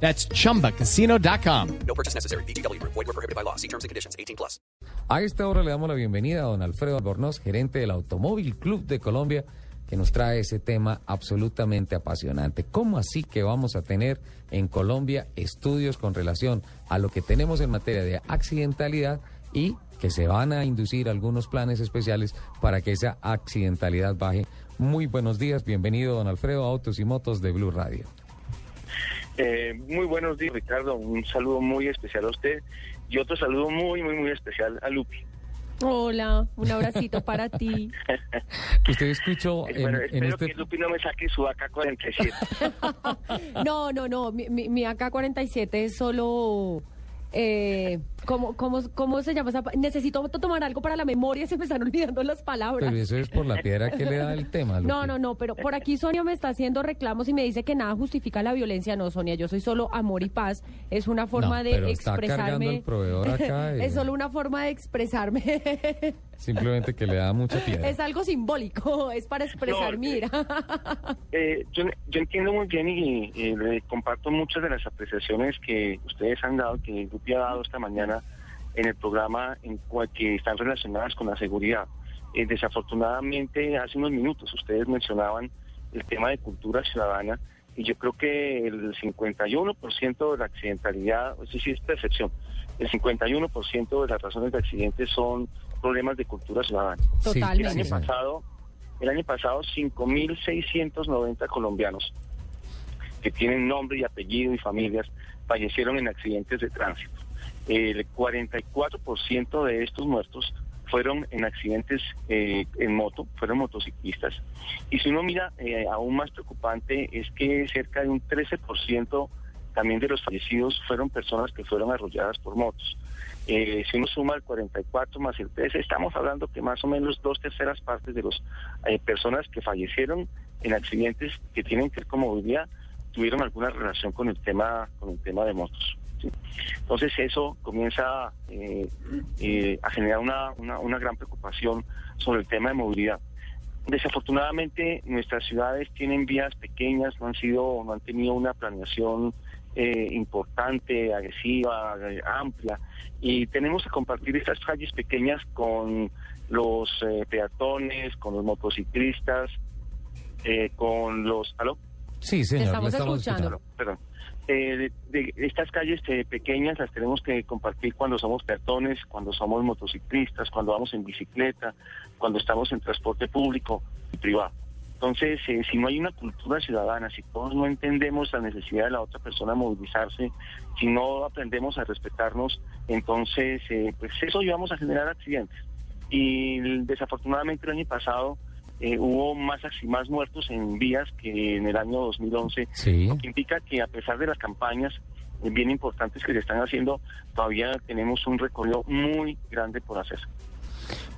That's chumbacasino.com. No purchase necessary. BGW. Void were prohibited by law. See terms and conditions. 18 plus. A esta hora le damos la bienvenida a don Alfredo Albornoz, gerente del Automóvil Club de Colombia, que nos trae ese tema absolutamente apasionante. ¿Cómo así que vamos a tener en Colombia estudios con relación a lo que tenemos en materia de accidentalidad y que se van a inducir algunos planes especiales para que esa accidentalidad baje? Muy buenos días, bienvenido don Alfredo a Autos y Motos de Blue Radio. Eh, muy buenos días, Ricardo. Un saludo muy especial a usted y otro saludo muy, muy, muy especial a Lupi. Hola, un abracito para ti. Usted escuchó en, bueno, en espero este... que Lupi no me saque su AK-47. No, no, no, mi, mi, mi AK-47 es solo... Eh, ¿cómo, cómo, ¿Cómo se llama esa? Necesito tomar algo para la memoria, se me están olvidando las palabras. Pero eso es por la piedra que le da el tema. No, no, no, pero por aquí Sonia me está haciendo reclamos y me dice que nada justifica la violencia. No, Sonia, yo soy solo amor y paz. Es una forma No, de pero está cargando expresarme. el proveedor acá, es solo una forma de expresarme. Simplemente que le da mucha piedra. es algo simbólico, es para expresar No, mi eh, ira. Eh, yo, yo entiendo muy bien y, y le comparto muchas de las apreciaciones que ustedes han dado, que Lupi ha dado esta mañana en el programa en cual que están relacionadas con la seguridad. Eh, desafortunadamente, hace unos minutos ustedes mencionaban el tema de cultura ciudadana y yo creo que el 51% de la accidentalidad, eso sí es percepción, el 51% de las razones de accidentes son problemas de cultura ciudadana. Sí, El Totalmente. año pasado, el año pasado 5.690 colombianos que tienen nombre y apellido y familias fallecieron en accidentes de tránsito. El 44% de estos muertos fueron en accidentes eh, en moto, fueron motociclistas. Y si uno mira, eh, aún más preocupante es que cerca de un 13% también de los fallecidos fueron personas que fueron arrolladas por motos. Eh, si uno suma el 44 más el 13, estamos hablando que más o menos dos terceras partes de las personas que fallecieron en accidentes que tienen que ver con movilidad tuvieron alguna relación con el tema con el tema de motos. ¿Sí? Entonces eso comienza eh, eh, a generar una, una, una gran preocupación sobre el tema de movilidad. Desafortunadamente nuestras ciudades tienen vías pequeñas, no han sido, no han tenido una planeación eh, importante, agresiva, eh, amplia, y tenemos que compartir estas calles pequeñas con los eh, peatones, con los motociclistas, eh, con los... ¿Aló? Sí, señor, estamos le estamos escuchando. escuchando. Perdón. Eh, de, de estas calles eh, pequeñas las tenemos que compartir cuando somos peatones, cuando somos motociclistas, cuando vamos en bicicleta, cuando estamos en transporte público y privado. Entonces, eh, si no hay una cultura ciudadana, si todos no entendemos la necesidad de la otra persona movilizarse, si no aprendemos a respetarnos, entonces, eh, pues eso llevamos a generar accidentes. Y desafortunadamente el año pasado eh, hubo más, acci- más muertos en vías que en el año 2011 Sí. lo que indica que a pesar de las campañas eh, bien importantes que se están haciendo, todavía tenemos un recorrido muy grande por hacer.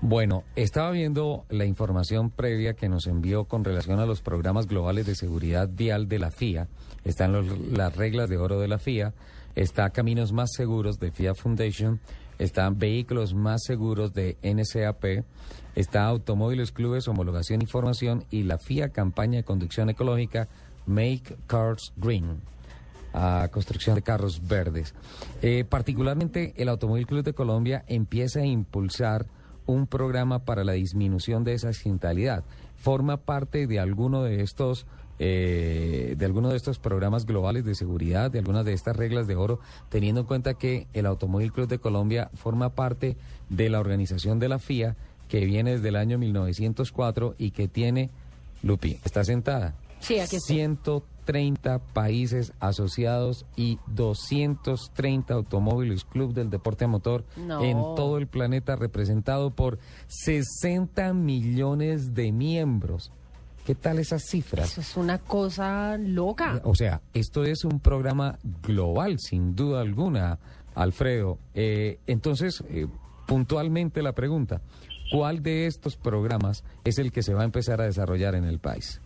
Bueno, estaba viendo la información previa que nos envió con relación a los programas globales de seguridad vial de la FIA. Están los- las reglas de oro de la FIA, está Caminos Más Seguros de FIA Foundation, están Vehículos Más Seguros de NCAP, está Automóviles Clubes, Homologación y Formación y la FIA Campaña de Conducción Ecológica Make Cars Green a construcción de carros verdes. Eh, particularmente el Automóvil Club de Colombia empieza a impulsar un programa para la disminución de esa accidentalidad. Forma parte de alguno de estos eh, de alguno de estos programas globales de seguridad, de algunas de estas reglas de oro, teniendo en cuenta que el Automóvil Club de Colombia forma parte de la organización de la FIA que viene desde el año 1904 y que tiene, Lupi, está sentada, Sí, aquí estoy. 130 países asociados y 230 automóviles club del deporte a motor No. en todo el planeta representado por 60 millones de miembros. ¿Qué tal esas cifras? Eso es una cosa loca. O sea, esto es un programa global, sin duda alguna, Alfredo, eh, entonces, eh, puntualmente la pregunta, ¿cuál de estos programas es el que se va a empezar a desarrollar en el país?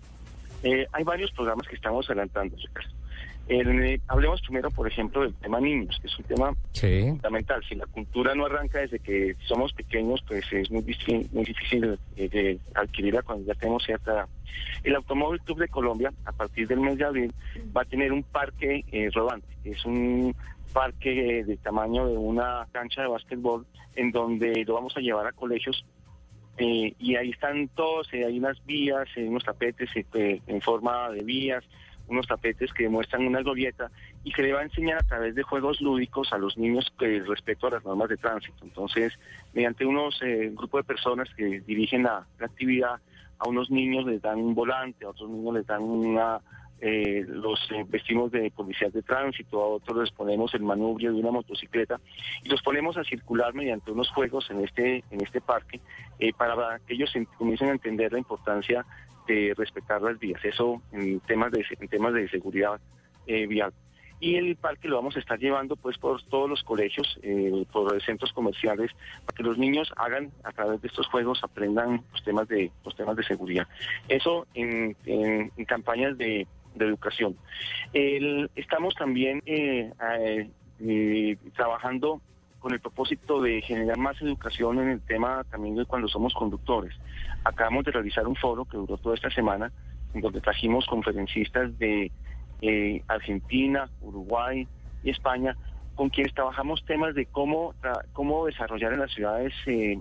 Eh, hay varios programas que estamos adelantando, Ricardo. El, eh, hablemos primero, por ejemplo, del tema niños, que es un tema Sí. fundamental. Si la cultura no arranca desde que somos pequeños, pues es muy, muy difícil eh, de adquirirla cuando ya tenemos cierta edad. El Automóvil Club de Colombia, a partir del mes de abril, va a tener un parque eh, rodante. Es un parque eh, del tamaño de una cancha de básquetbol en donde lo vamos a llevar a colegios eh, y ahí están todos, eh, hay unas vías, eh, unos tapetes eh, eh, en forma de vías, unos tapetes que demuestran una glorieta y se le va a enseñar a través de juegos lúdicos a los niños que respecto a las normas de tránsito. Entonces, mediante unos eh, grupo de personas que dirigen la, actividad, a unos niños les dan un volante, a otros niños les dan una eh, los eh, vestimos de policías de tránsito, a otros les ponemos el manubrio de una motocicleta y los ponemos a circular mediante unos juegos en este en este parque eh, para que ellos en- comiencen a entender la importancia de respetar las vías. Eso en temas de en temas de seguridad eh, vial. Y el parque lo vamos a estar llevando pues por todos los colegios, eh, por centros comerciales, para que los niños hagan a través de estos juegos aprendan los temas de los temas de seguridad. Eso en, campañas de, de educación. El- estamos también eh, eh, trabajando con el propósito de generar más educación en el tema también de cuando somos conductores. Acabamos de realizar un foro que duró toda esta semana, en donde trajimos conferencistas de eh, Argentina, Uruguay y España, con quienes trabajamos temas de cómo, cómo desarrollar en las ciudades eh,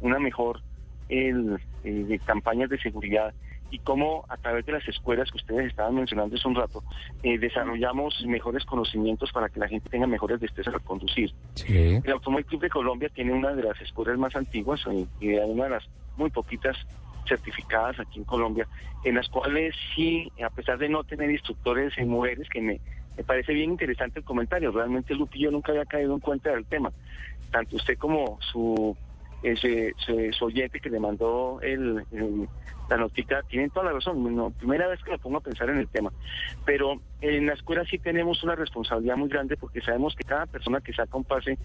una mejor el, eh, de campañas de seguridad y cómo a través de las escuelas que ustedes estaban mencionando hace un rato, eh, desarrollamos mejores conocimientos para que la gente tenga mejores destrezas al conducir. Sí. El Automóvil Club de Colombia tiene una de las escuelas más antiguas eh, y una de las muy poquitas certificadas aquí en Colombia, en las cuales sí, a pesar de no tener instructores en mujeres, que me, me parece bien interesante el comentario, realmente Lupi yo nunca había caído en cuenta del tema, tanto usted como su, ese, oyente que le mandó el, el- la notica, tienen toda la razón, no, primera vez que me pongo a pensar en el tema, pero en la escuela sí tenemos una responsabilidad muy grande porque sabemos que cada persona que saca un pase,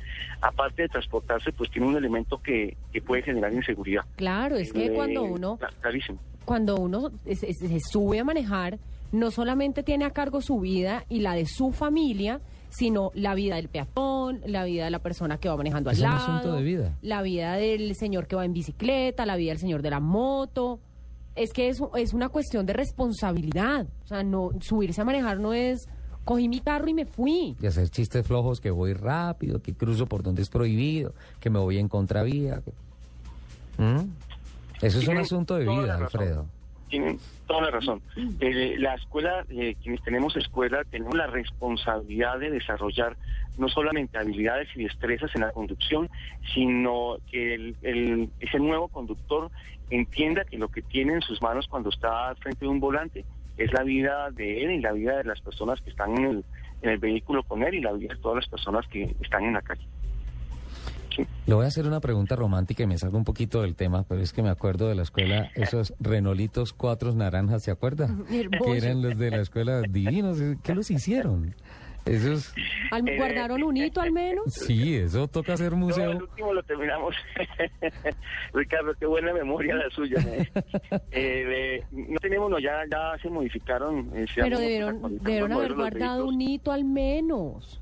aparte de transportarse, pues tiene un elemento que, que puede generar inseguridad. Claro, es que Eh, cuando uno, cla- Clarísimo. cuando uno se sube a manejar, no solamente tiene a cargo su vida y la de su familia, sino la vida del peatón, la vida de la persona que va manejando al Es un lado, asunto de vida. la vida del señor que va en bicicleta, la vida del señor de la moto. Es que es, es una cuestión de responsabilidad. O sea, no subirse a manejar no es cogí mi carro y me fui. Y hacer chistes flojos que voy rápido, que cruzo por donde es prohibido, que me voy en contravía. ¿Mm? Eso es un asunto de vida, razón. Alfredo. Tienen toda la razón. Eh, la escuela, eh, quienes tenemos escuela, tenemos la responsabilidad de desarrollar no solamente habilidades y destrezas en la conducción, sino que el, el- ese nuevo conductor entienda que lo que tiene en sus manos cuando está al frente de un volante es la vida de él y la vida de las personas que están en el, en el vehículo con él y la vida de todas las personas que están en la calle. Le voy a hacer una pregunta romántica y me salgo un poquito del tema, pero es que me acuerdo de la escuela, esos renolitos cuatro naranjas, ¿se acuerda? Que eran los de la escuela divinos. ¿Qué los hicieron? Esos, Al- Eh, ¿Guardaron un hito al menos? sí, eso toca hacer No, el museo. último lo terminamos. Ricardo, qué buena memoria la suya. ¿eh? Eh, de- no tenemos, no, ya, ya se modificaron. eh, se Pero han- debieron, haber guardado un hito al menos.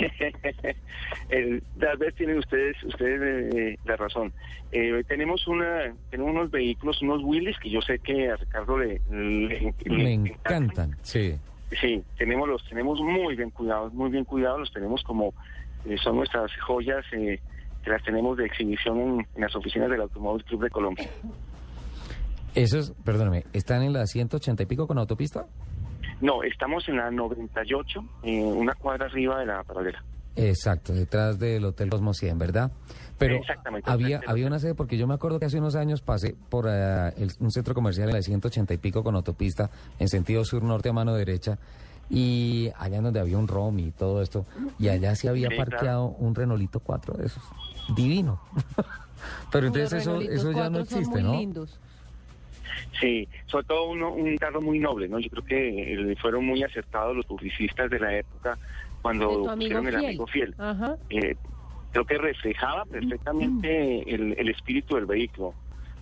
El- tal vez tienen ustedes ustedes eh, la razón. Eh, tenemos una tenemos unos vehículos, unos Willys que yo sé que a Ricardo le, le- encantan, sí. Sí, tenemos los tenemos muy bien cuidados, muy bien cuidados, los tenemos como eh, son nuestras joyas eh, que las tenemos de exhibición en, en las oficinas del Automóvil Club de Colombia. Esos, perdóname, ¿están en la 180 y pico con autopista? No, estamos en la 98, eh, una cuadra arriba de la paralela. Exacto, detrás del Hotel Cosmo 100, ¿verdad? Pero Exactamente, había, había una sede, porque yo me acuerdo que hace unos años pasé por eh, el- un centro comercial en la 180 y pico con autopista en sentido sur-norte a mano derecha y allá en donde había un ROM y todo esto, y allá sí había Sí, parqueado un Renolito 4 de esos. Divino. Pero entonces Los eso, eso ya no son existe, muy ¿no? lindos. Sí, sobre todo uno, un carro muy noble, ¿no? Yo creo que eh, fueron muy acertados los publicistas de la época cuando pusieron el amigo fiel. Ajá. Eh, creo que reflejaba perfectamente el, el espíritu del vehículo.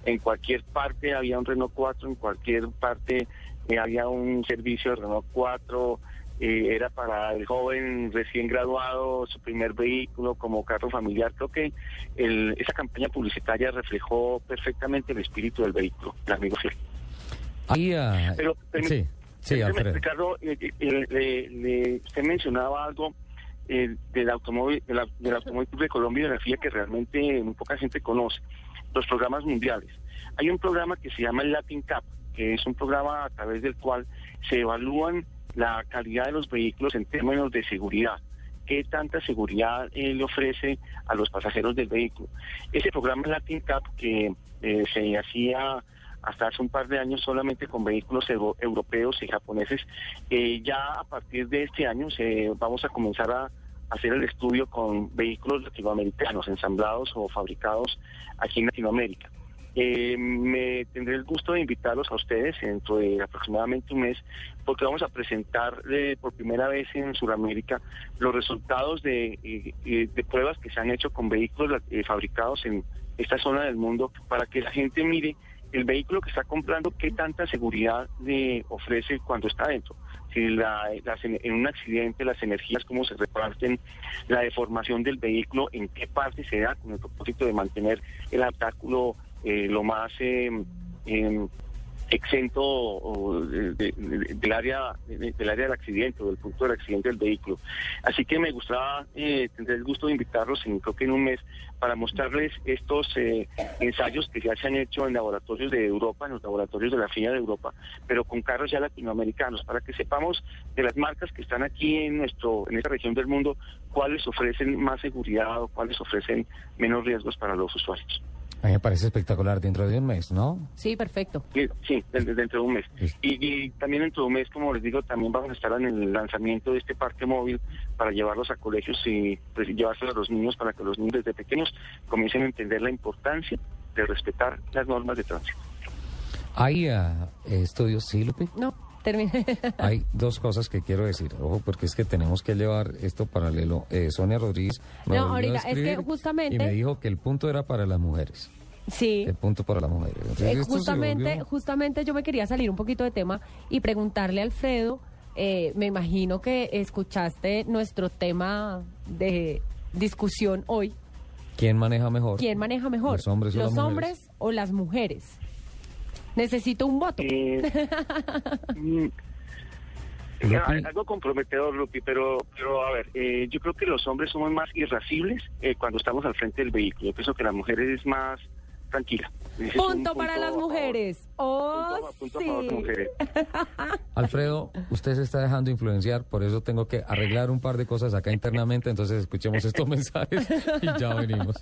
En cualquier parte había un Renault 4, en cualquier parte eh, había un servicio de Renault 4, eh, era para el joven recién graduado, su primer vehículo como carro familiar. Creo que el- esa campaña publicitaria reflejó perfectamente el espíritu del vehículo, el amigo. Ahí, ah, Pero, sí, sí. Ricardo, eh, eh, eh, le- le- usted mencionaba algo eh, del automóvil, de la- del automóvil de Colombia y de la FIA que realmente muy poca gente conoce. Los programas mundiales. Hay un programa que se llama el Latin Cup, que es un programa a través del cual se evalúan la calidad de los vehículos en términos de seguridad. ¿Qué tanta seguridad eh, le ofrece a los pasajeros del vehículo? Ese programa Latin Cup que eh, se hacía hasta hace un par de años solamente con vehículos euro- europeos y japoneses. Eh, ya a partir de este año se, vamos a comenzar a hacer el estudio con vehículos latinoamericanos ensamblados o fabricados aquí en Latinoamérica. Eh, me tendré el gusto de invitarlos a ustedes dentro de aproximadamente un mes porque vamos a presentar eh, por primera vez en Sudamérica los resultados de, eh, eh, pruebas que se han hecho con vehículos eh, fabricados en esta zona del mundo para que la gente mire el vehículo que está comprando, qué tanta seguridad le ofrece cuando está dentro. Si la, las en un accidente, las energías, cómo se reparten, la deformación del vehículo, en qué parte se da, con el propósito de mantener el habitáculo eh, lo más eh, em, exento del área de- del área del accidente o del punto del accidente del vehículo. Así que me gustaba, eh, tendré el gusto de invitarlos, en, creo que en un mes, para mostrarles estos eh, ensayos que ya se han hecho en laboratorios de Europa, en los laboratorios de la FIA de Europa, pero con carros ya latinoamericanos, para que sepamos de las marcas que están aquí en nuestro en esta región del mundo, cuáles ofrecen más seguridad o cuáles ofrecen menos riesgos para los usuarios. A mí me parece espectacular dentro de un mes, ¿no? Sí, perfecto. Sí, Sí, de- dentro de un mes. Sí. Y, y también dentro de un mes, como les digo, también vamos a estar en el lanzamiento de este parque móvil para llevarlos a colegios y pues, llevárselos a los niños para que los niños desde pequeños comiencen a entender la importancia de respetar las normas de tránsito. Hay ah, estudios, sí, Lupi. No, terminé. Hay dos cosas que quiero decir, ojo, porque es que tenemos que llevar esto paralelo. Eh, Sonia Rodríguez me No, volvió a ahorita, es que escribir justamente- y me dijo que el punto era para las mujeres, sí. el punto para las mujeres. Entonces, Eh, justamente, volvió- justamente yo me quería salir un poquito de tema y preguntarle a Alfredo, eh, me imagino que escuchaste nuestro tema de discusión hoy. ¿Quién maneja mejor? ¿Quién maneja mejor? ¿Los hombres o las ¿Los mujeres? hombres o las mujeres? Necesito un voto. Eh, mm, algo comprometedor, Lupi, pero, pero a ver, eh, yo creo que los hombres somos más irascibles eh, cuando estamos al frente del vehículo. Yo pienso que la mujer es más tranquila. Punto para las favor. mujeres. Oh, Punto a- punto a favor de sí. mujeres. Alfredo, usted se está dejando influenciar, por eso tengo que arreglar un par de cosas acá internamente, entonces escuchemos estos mensajes y ya venimos.